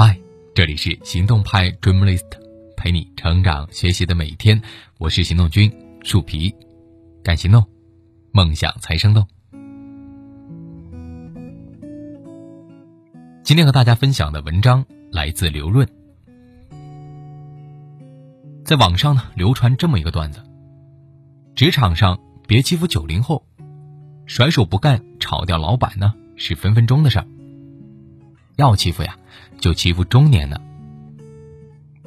嗨，这里是行动派 Dreamlist，陪你成长学习的每一天。我是行动君树皮，敢行动，梦想才生动。今天和大家分享的文章来自刘润。在网上呢流传这么一个段子：职场上别欺负九零后，甩手不干炒掉老板呢是分分钟的事儿。要欺负呀，就欺负中年的。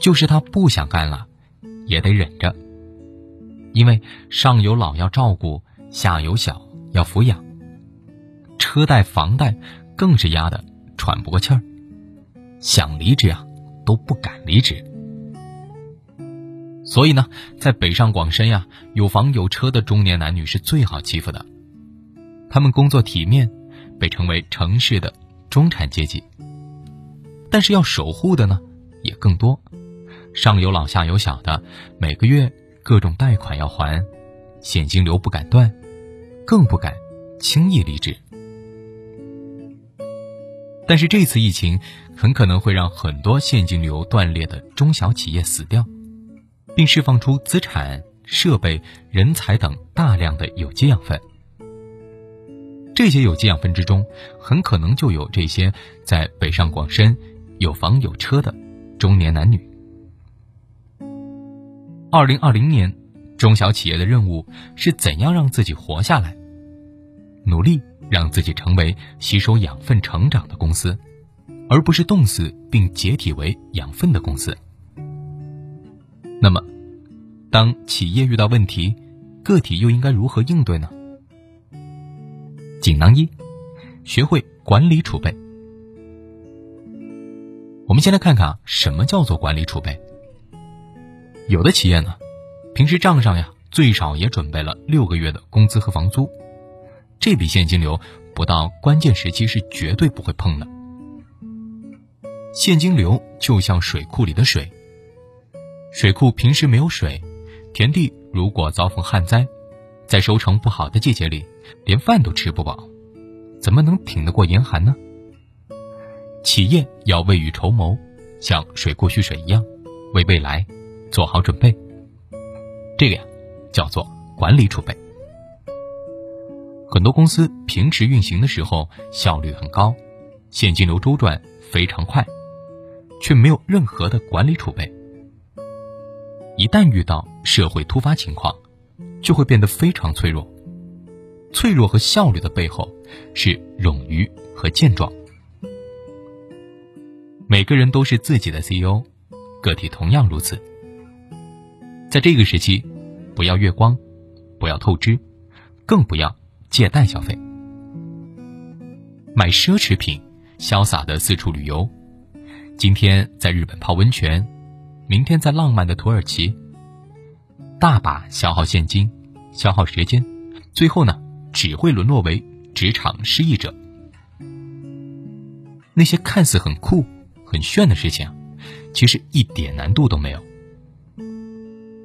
就是他不想干了，也得忍着，因为上有老要照顾，下有小要抚养，车贷房贷更是压得喘不过气儿，想离职呀都不敢离职。所以呢，在北上广深呀，有房有车的中年男女是最好欺负的，他们工作体面，被称为城市的中产阶级。但是要守护的呢，也更多，上有老下有小的，每个月各种贷款要还，现金流不敢断，更不敢轻易离职。但是这次疫情很可能会让很多现金流断裂的中小企业死掉，并释放出资产、设备、人才等大量的有机养分。这些有机养分之中，很可能就有这些在北上广深。有房有车的中年男女。二零二零年，中小企业的任务是怎样让自己活下来？努力让自己成为吸收养分成长的公司，而不是冻死并解体为养分的公司。那么，当企业遇到问题，个体又应该如何应对呢？锦囊一：学会管理储备。我们先来看看啊，什么叫做管理储备？有的企业呢，平时账上呀，最少也准备了六个月的工资和房租，这笔现金流不到关键时期是绝对不会碰的。现金流就像水库里的水，水库平时没有水，田地如果遭逢旱灾，在收成不好的季节里，连饭都吃不饱，怎么能挺得过严寒呢？企业要未雨绸缪，像水库蓄水一样，为未来做好准备。这个呀，叫做管理储备。很多公司平时运行的时候效率很高，现金流周转非常快，却没有任何的管理储备。一旦遇到社会突发情况，就会变得非常脆弱。脆弱和效率的背后，是冗余和健壮。每个人都是自己的 CEO，个体同样如此。在这个时期，不要月光，不要透支，更不要借贷消费。买奢侈品，潇洒的四处旅游，今天在日本泡温泉，明天在浪漫的土耳其，大把消耗现金，消耗时间，最后呢，只会沦落为职场失意者。那些看似很酷。很炫的事情，其实一点难度都没有。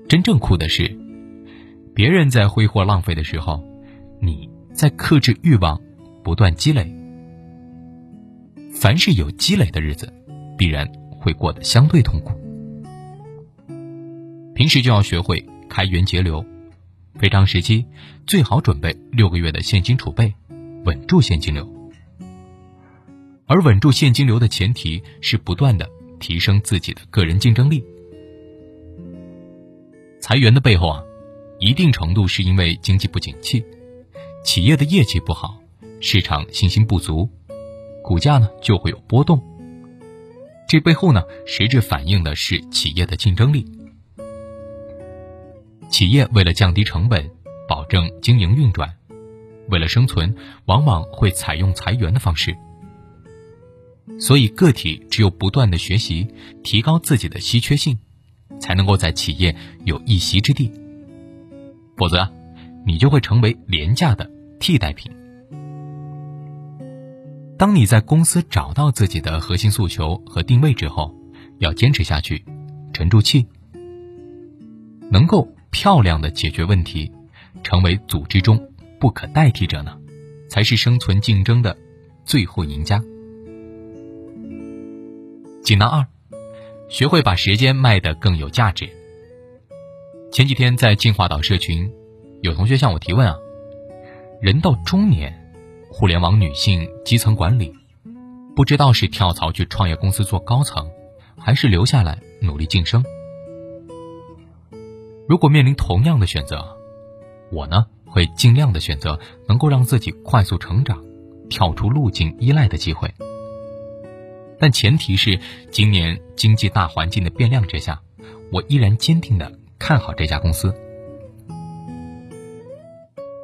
真正酷的是，别人在挥霍浪费的时候，你在克制欲望，不断积累。凡是有积累的日子，必然会过得相对痛苦。平时就要学会开源节流，非常时期最好准备六个月的现金储备，稳住现金流。而稳住现金流的前提是不断的提升自己的个人竞争力。裁员的背后啊，一定程度是因为经济不景气，企业的业绩不好，市场信心不足，股价呢就会有波动。这背后呢，实质反映的是企业的竞争力。企业为了降低成本，保证经营运转，为了生存，往往会采用裁员的方式。所以，个体只有不断的学习，提高自己的稀缺性，才能够在企业有一席之地。否则，你就会成为廉价的替代品。当你在公司找到自己的核心诉求和定位之后，要坚持下去，沉住气，能够漂亮的解决问题，成为组织中不可代替者呢，才是生存竞争的最后赢家。锦囊二，学会把时间卖得更有价值。前几天在进化岛社群，有同学向我提问啊，人到中年，互联网女性基层管理，不知道是跳槽去创业公司做高层，还是留下来努力晋升。如果面临同样的选择，我呢会尽量的选择能够让自己快速成长、跳出路径依赖的机会。但前提是，今年经济大环境的变量之下，我依然坚定的看好这家公司。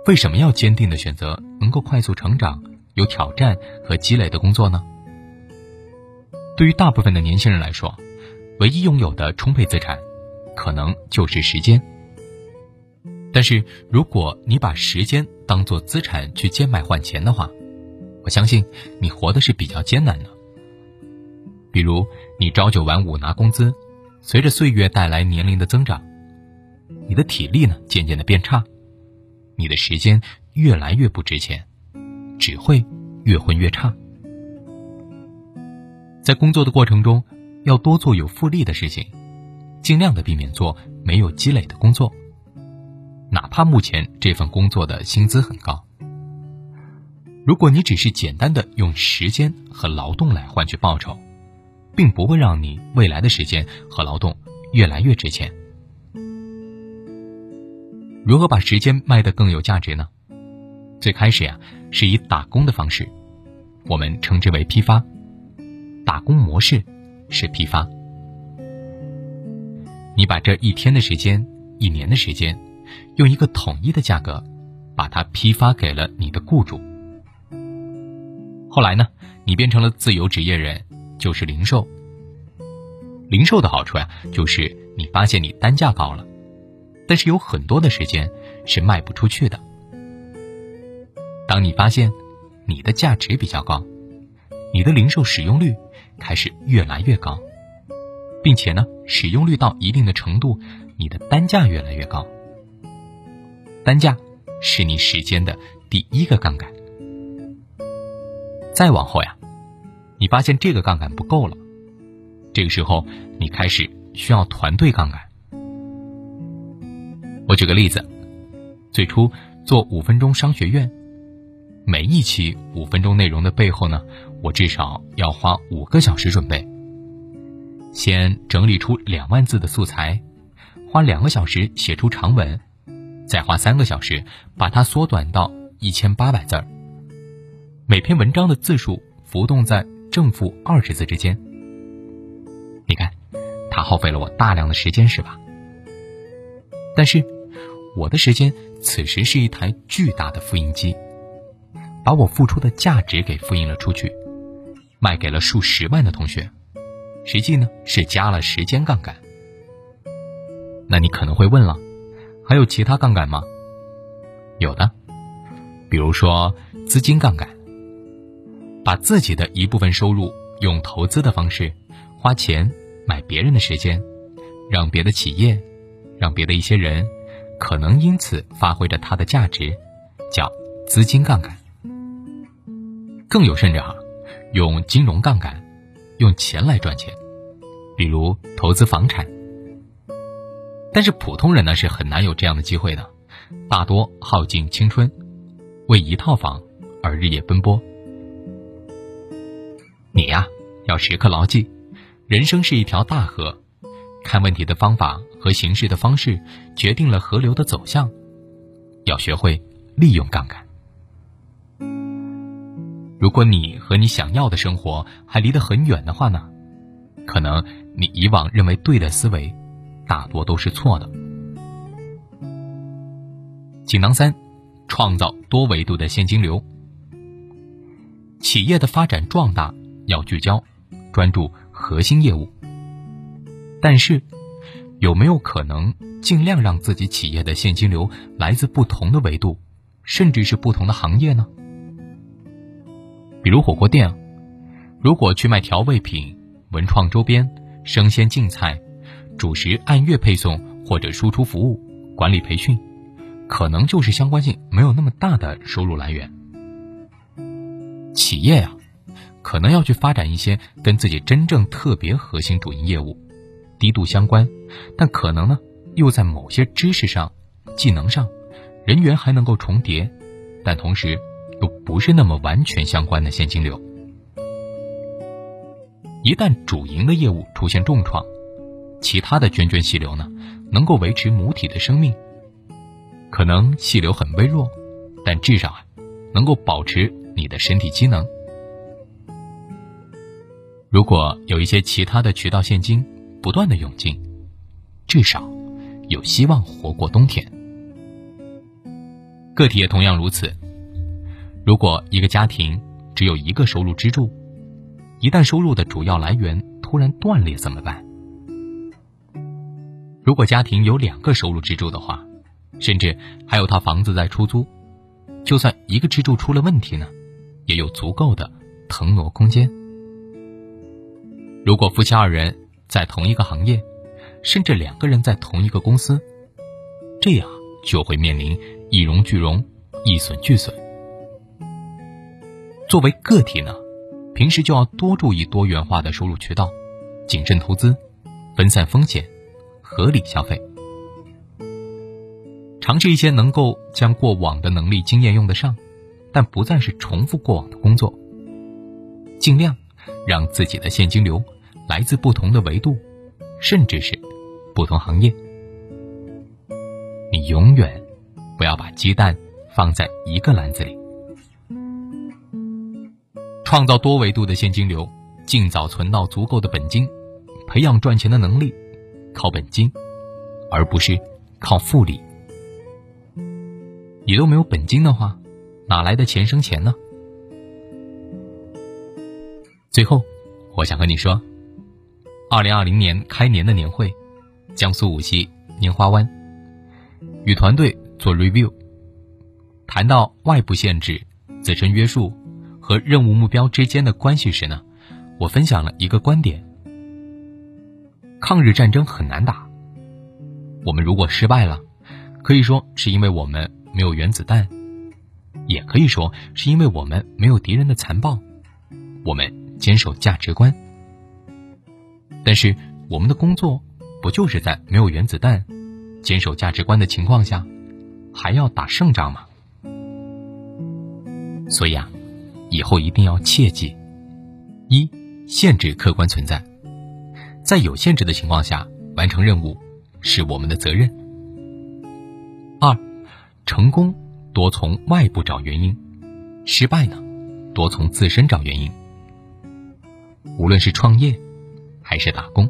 为什么要坚定的选择能够快速成长、有挑战和积累的工作呢？对于大部分的年轻人来说，唯一拥有的充沛资产，可能就是时间。但是，如果你把时间当做资产去贱卖换钱的话，我相信你活的是比较艰难的。比如，你朝九晚五拿工资，随着岁月带来年龄的增长，你的体力呢渐渐的变差，你的时间越来越不值钱，只会越混越差。在工作的过程中，要多做有复利的事情，尽量的避免做没有积累的工作，哪怕目前这份工作的薪资很高。如果你只是简单的用时间和劳动来换取报酬，并不会让你未来的时间和劳动越来越值钱。如何把时间卖得更有价值呢？最开始呀，是以打工的方式，我们称之为批发。打工模式是批发。你把这一天的时间、一年的时间，用一个统一的价格，把它批发给了你的雇主。后来呢，你变成了自由职业人。就是零售，零售的好处呀，就是你发现你单价高了，但是有很多的时间是卖不出去的。当你发现你的价值比较高，你的零售使用率开始越来越高，并且呢，使用率到一定的程度，你的单价越来越高。单价是你时间的第一个杠杆，再往后呀。你发现这个杠杆不够了，这个时候你开始需要团队杠杆。我举个例子，最初做五分钟商学院，每一期五分钟内容的背后呢，我至少要花五个小时准备。先整理出两万字的素材，花两个小时写出长文，再花三个小时把它缩短到一千八百字儿。每篇文章的字数浮动在。正负二十字之间，你看，它耗费了我大量的时间，是吧？但是，我的时间此时是一台巨大的复印机，把我付出的价值给复印了出去，卖给了数十万的同学。实际呢，是加了时间杠杆。那你可能会问了，还有其他杠杆吗？有的，比如说资金杠杆。把自己的一部分收入用投资的方式花钱买别人的时间，让别的企业，让别的一些人，可能因此发挥着它的价值，叫资金杠杆。更有甚者哈，用金融杠杆，用钱来赚钱，比如投资房产。但是普通人呢是很难有这样的机会的，大多耗尽青春，为一套房而日夜奔波。你呀，要时刻牢记，人生是一条大河，看问题的方法和行事的方式决定了河流的走向。要学会利用杠杆。如果你和你想要的生活还离得很远的话呢，可能你以往认为对的思维，大多都是错的。锦囊三，创造多维度的现金流。企业的发展壮大。要聚焦，专注核心业务。但是，有没有可能尽量让自己企业的现金流来自不同的维度，甚至是不同的行业呢？比如火锅店，如果去卖调味品、文创周边、生鲜净菜、主食按月配送或者输出服务、管理培训，可能就是相关性没有那么大的收入来源。企业呀。可能要去发展一些跟自己真正特别核心主营业务低度相关，但可能呢又在某些知识上、技能上、人员还能够重叠，但同时又不是那么完全相关的现金流。一旦主营的业务出现重创，其他的涓涓细流呢，能够维持母体的生命。可能细流很微弱，但至少啊，能够保持你的身体机能。如果有一些其他的渠道现金不断的涌进，至少有希望活过冬天。个体也同样如此。如果一个家庭只有一个收入支柱，一旦收入的主要来源突然断裂怎么办？如果家庭有两个收入支柱的话，甚至还有套房子在出租，就算一个支柱出了问题呢，也有足够的腾挪空间。如果夫妻二人在同一个行业，甚至两个人在同一个公司，这样就会面临一荣俱荣、一损俱损。作为个体呢，平时就要多注意多元化的收入渠道，谨慎投资，分散风险，合理消费。尝试一些能够将过往的能力经验用得上，但不再是重复过往的工作。尽量让自己的现金流来自不同的维度，甚至是不同行业。你永远不要把鸡蛋放在一个篮子里。创造多维度的现金流，尽早存到足够的本金，培养赚钱的能力，靠本金，而不是靠复利。你都没有本金的话，哪来的钱生钱呢？最后，我想和你说，二零二零年开年的年会，江苏无锡拈花湾，与团队做 review，谈到外部限制、自身约束和任务目标之间的关系时呢，我分享了一个观点：抗日战争很难打，我们如果失败了，可以说是因为我们。没有原子弹，也可以说是因为我们没有敌人的残暴，我们坚守价值观。但是我们的工作不就是在没有原子弹、坚守价值观的情况下，还要打胜仗吗？所以啊，以后一定要切记：一、限制客观存在，在有限制的情况下完成任务是我们的责任；二。成功多从外部找原因，失败呢，多从自身找原因。无论是创业，还是打工，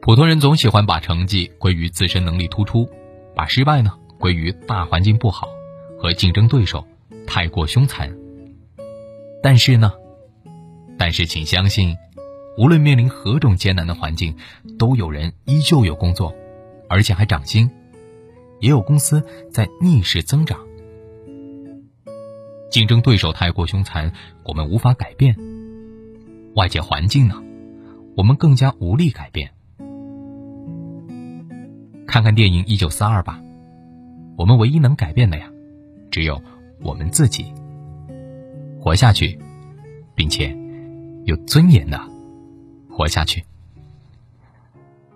普通人总喜欢把成绩归于自身能力突出，把失败呢归于大环境不好和竞争对手太过凶残。但是呢，但是请相信，无论面临何种艰难的环境，都有人依旧有工作，而且还涨薪。也有公司在逆势增长，竞争对手太过凶残，我们无法改变；外界环境呢，我们更加无力改变。看看电影《一九四二》吧，我们唯一能改变的呀，只有我们自己。活下去，并且有尊严的活下去。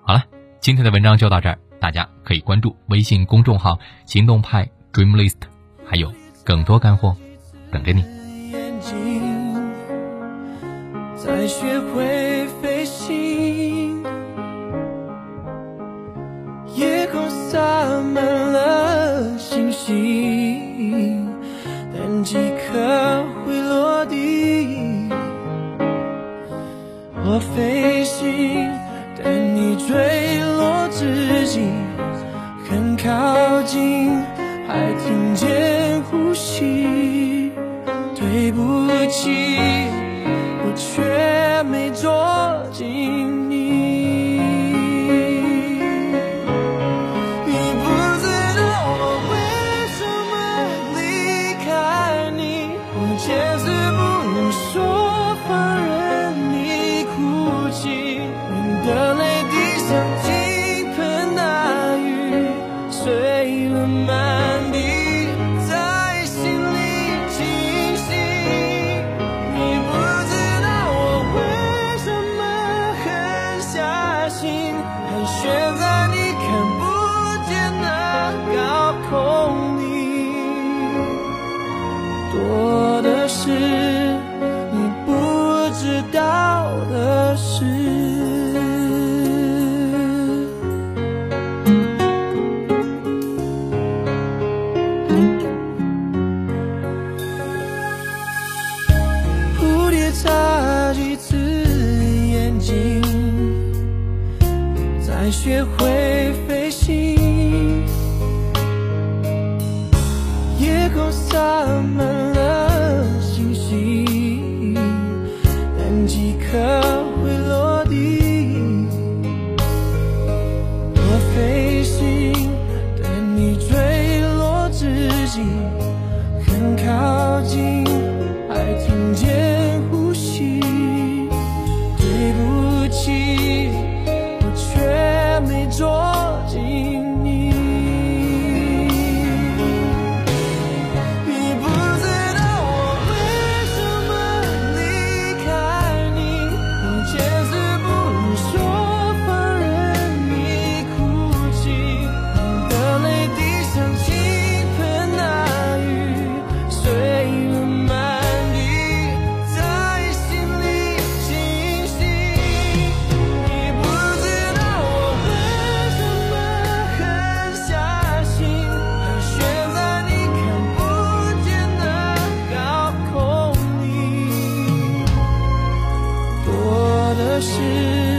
好了，今天的文章就到这儿。大家可以关注微信公众号“行动派 Dream List”，还有更多干货等着你。学会飞行，夜空洒满了星星，但几颗会落地。我飞行，但你坠落之际。很靠近，还听见呼吸。对不起，我却紧。也会飞行。夜空洒满是